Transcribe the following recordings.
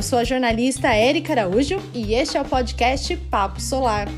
eu sou a jornalista Érica Araújo e este é o podcast Papo Solar.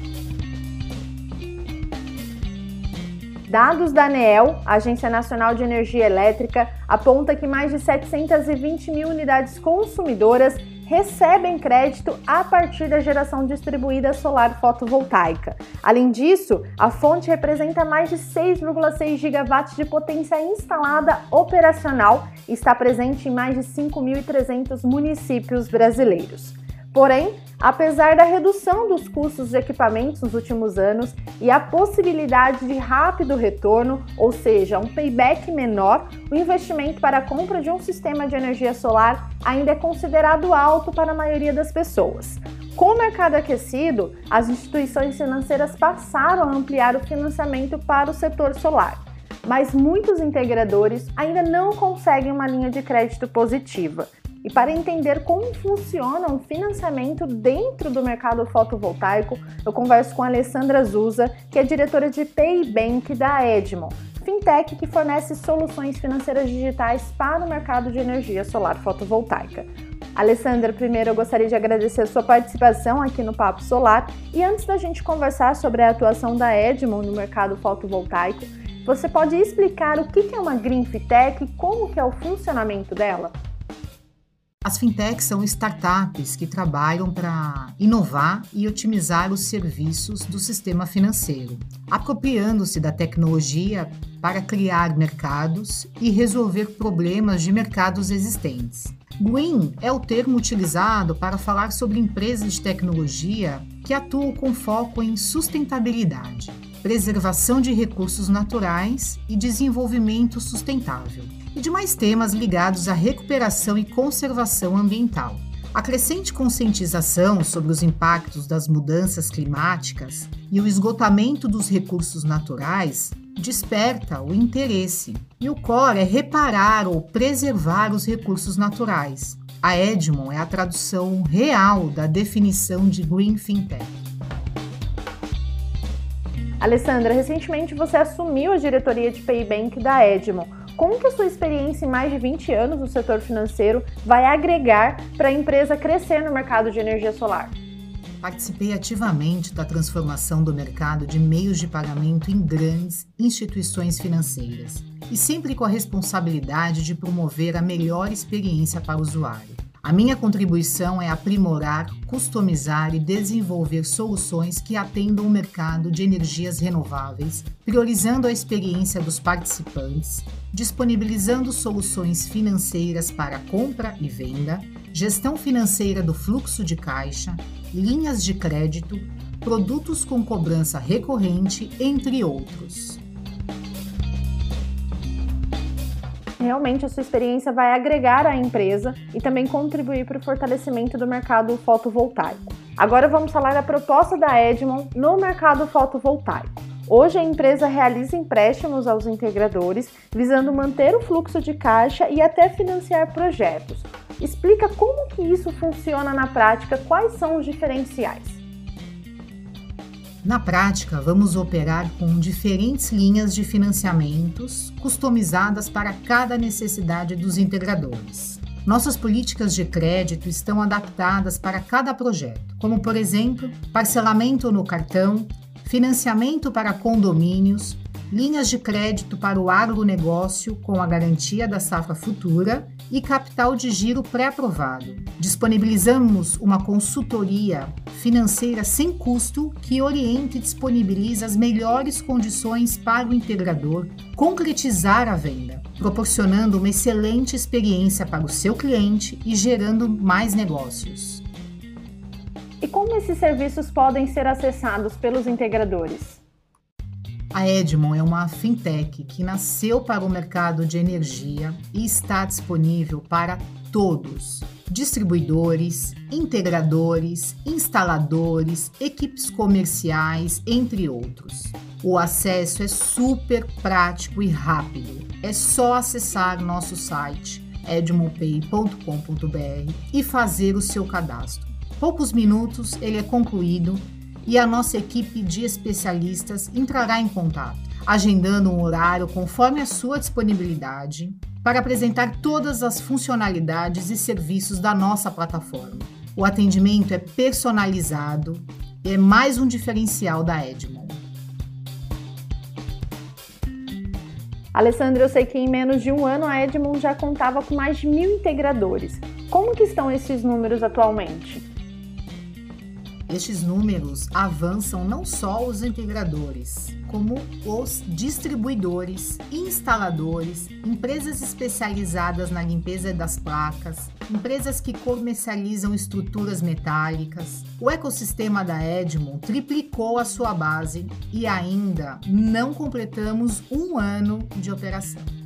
Dados da ANEEL, Agência Nacional de Energia Elétrica, aponta que mais de 720 mil unidades consumidoras recebem crédito a partir da geração distribuída solar fotovoltaica. Além disso, a fonte representa mais de 6,6 gigawatts de potência instalada operacional e está presente em mais de 5.300 municípios brasileiros. Porém, apesar da redução dos custos de equipamentos nos últimos anos e a possibilidade de rápido retorno, ou seja, um payback menor, o investimento para a compra de um sistema de energia solar ainda é considerado alto para a maioria das pessoas. Com o mercado aquecido, as instituições financeiras passaram a ampliar o financiamento para o setor solar, mas muitos integradores ainda não conseguem uma linha de crédito positiva. E para entender como funciona um financiamento dentro do mercado fotovoltaico, eu converso com a Alessandra Zusa, que é diretora de Paybank da Edmond, fintech que fornece soluções financeiras digitais para o mercado de energia solar fotovoltaica. Alessandra, primeiro eu gostaria de agradecer a sua participação aqui no Papo Solar e antes da gente conversar sobre a atuação da Edmond no mercado fotovoltaico, você pode explicar o que é uma Green Fintech e como que é o funcionamento dela? As fintechs são startups que trabalham para inovar e otimizar os serviços do sistema financeiro, apropriando-se da tecnologia para criar mercados e resolver problemas de mercados existentes. Green é o termo utilizado para falar sobre empresas de tecnologia que atuam com foco em sustentabilidade, preservação de recursos naturais e desenvolvimento sustentável e de mais temas ligados à recuperação e conservação ambiental. A crescente conscientização sobre os impactos das mudanças climáticas e o esgotamento dos recursos naturais desperta o interesse. E o core é reparar ou preservar os recursos naturais. A Edmond é a tradução real da definição de Green Fintech. Alessandra, recentemente você assumiu a diretoria de Paybank da Edmond como que a sua experiência em mais de 20 anos no setor financeiro vai agregar para a empresa crescer no mercado de energia solar? Participei ativamente da transformação do mercado de meios de pagamento em grandes instituições financeiras e sempre com a responsabilidade de promover a melhor experiência para o usuário. A minha contribuição é aprimorar, customizar e desenvolver soluções que atendam o mercado de energias renováveis, priorizando a experiência dos participantes, disponibilizando soluções financeiras para compra e venda, gestão financeira do fluxo de caixa, linhas de crédito, produtos com cobrança recorrente, entre outros. Realmente a sua experiência vai agregar à empresa e também contribuir para o fortalecimento do mercado fotovoltaico. Agora vamos falar da proposta da Edmond no mercado fotovoltaico. Hoje a empresa realiza empréstimos aos integradores, visando manter o fluxo de caixa e até financiar projetos. Explica como que isso funciona na prática, quais são os diferenciais. Na prática, vamos operar com diferentes linhas de financiamentos customizadas para cada necessidade dos integradores. Nossas políticas de crédito estão adaptadas para cada projeto, como, por exemplo, parcelamento no cartão, financiamento para condomínios, linhas de crédito para o agronegócio com a garantia da safra futura e capital de giro pré-aprovado. Disponibilizamos uma consultoria financeira sem custo que orienta e disponibiliza as melhores condições para o integrador concretizar a venda, proporcionando uma excelente experiência para o seu cliente e gerando mais negócios. E como esses serviços podem ser acessados pelos integradores? A Edmond é uma fintech que nasceu para o mercado de energia e está disponível para todos: distribuidores, integradores, instaladores, equipes comerciais, entre outros. O acesso é super prático e rápido. É só acessar nosso site edmondpay.com.br e fazer o seu cadastro. Poucos minutos ele é concluído e a nossa equipe de especialistas entrará em contato, agendando um horário conforme a sua disponibilidade para apresentar todas as funcionalidades e serviços da nossa plataforma. O atendimento é personalizado e é mais um diferencial da Edmond. Alessandra, eu sei que em menos de um ano a Edmond já contava com mais de mil integradores. Como que estão esses números atualmente? Estes números avançam não só os integradores, como os distribuidores, instaladores, empresas especializadas na limpeza das placas, empresas que comercializam estruturas metálicas. O ecossistema da Edmond triplicou a sua base e ainda não completamos um ano de operação.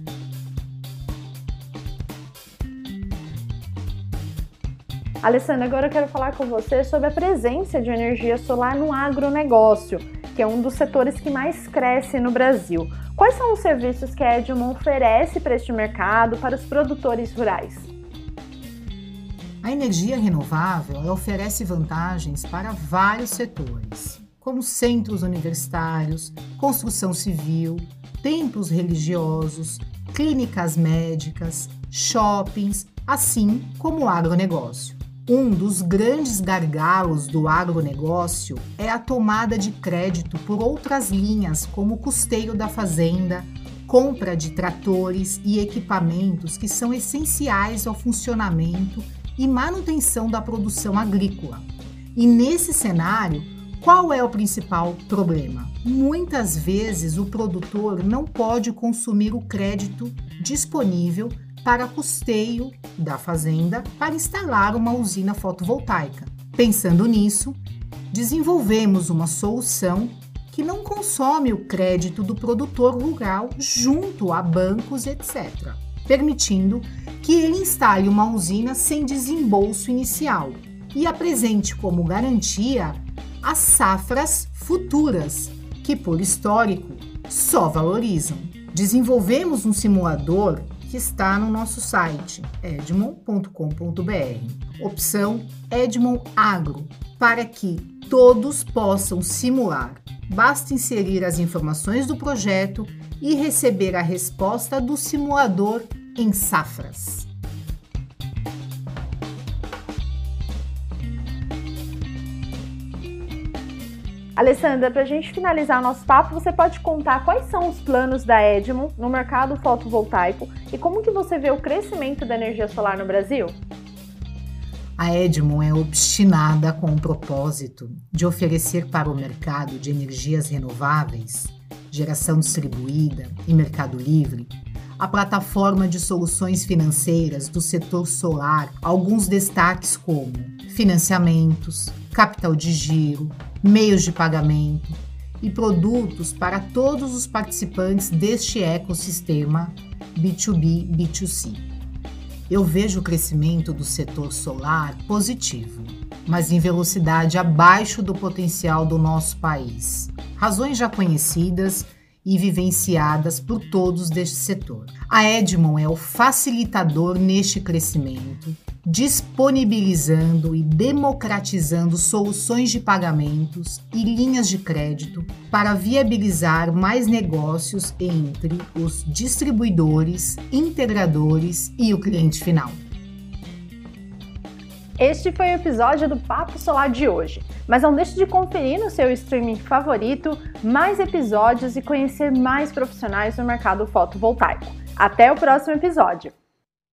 Alessandra, agora eu quero falar com você sobre a presença de energia solar no agronegócio, que é um dos setores que mais cresce no Brasil. Quais são os serviços que a Edmond oferece para este mercado, para os produtores rurais? A energia renovável oferece vantagens para vários setores, como centros universitários, construção civil, templos religiosos, clínicas médicas, shoppings, assim como o agronegócio. Um dos grandes gargalos do agronegócio é a tomada de crédito por outras linhas, como o custeio da fazenda, compra de tratores e equipamentos que são essenciais ao funcionamento e manutenção da produção agrícola. E nesse cenário, qual é o principal problema? Muitas vezes o produtor não pode consumir o crédito disponível para custeio da fazenda para instalar uma usina fotovoltaica. Pensando nisso, desenvolvemos uma solução que não consome o crédito do produtor rural junto a bancos, etc., permitindo que ele instale uma usina sem desembolso inicial e apresente como garantia as safras futuras, que por histórico só valorizam. Desenvolvemos um simulador que está no nosso site edmond.com.br. Opção Edmond Agro, para que todos possam simular. Basta inserir as informações do projeto e receber a resposta do simulador em safras. Alessandra, para a gente finalizar nosso papo, você pode contar quais são os planos da Edmond no mercado fotovoltaico e como que você vê o crescimento da energia solar no Brasil? A Edmond é obstinada com o propósito de oferecer para o mercado de energias renováveis, geração distribuída e mercado livre, a plataforma de soluções financeiras do setor solar alguns destaques como financiamentos, capital de giro, meios de pagamento e produtos para todos os participantes deste ecossistema B2B, B2C. Eu vejo o crescimento do setor solar positivo, mas em velocidade abaixo do potencial do nosso país. Razões já conhecidas e vivenciadas por todos deste setor. A Edmond é o facilitador neste crescimento disponibilizando e democratizando soluções de pagamentos e linhas de crédito para viabilizar mais negócios entre os distribuidores, integradores e o cliente final. Este foi o episódio do Papo Solar de hoje. Mas não deixe de conferir no seu streaming favorito mais episódios e conhecer mais profissionais no mercado fotovoltaico. Até o próximo episódio!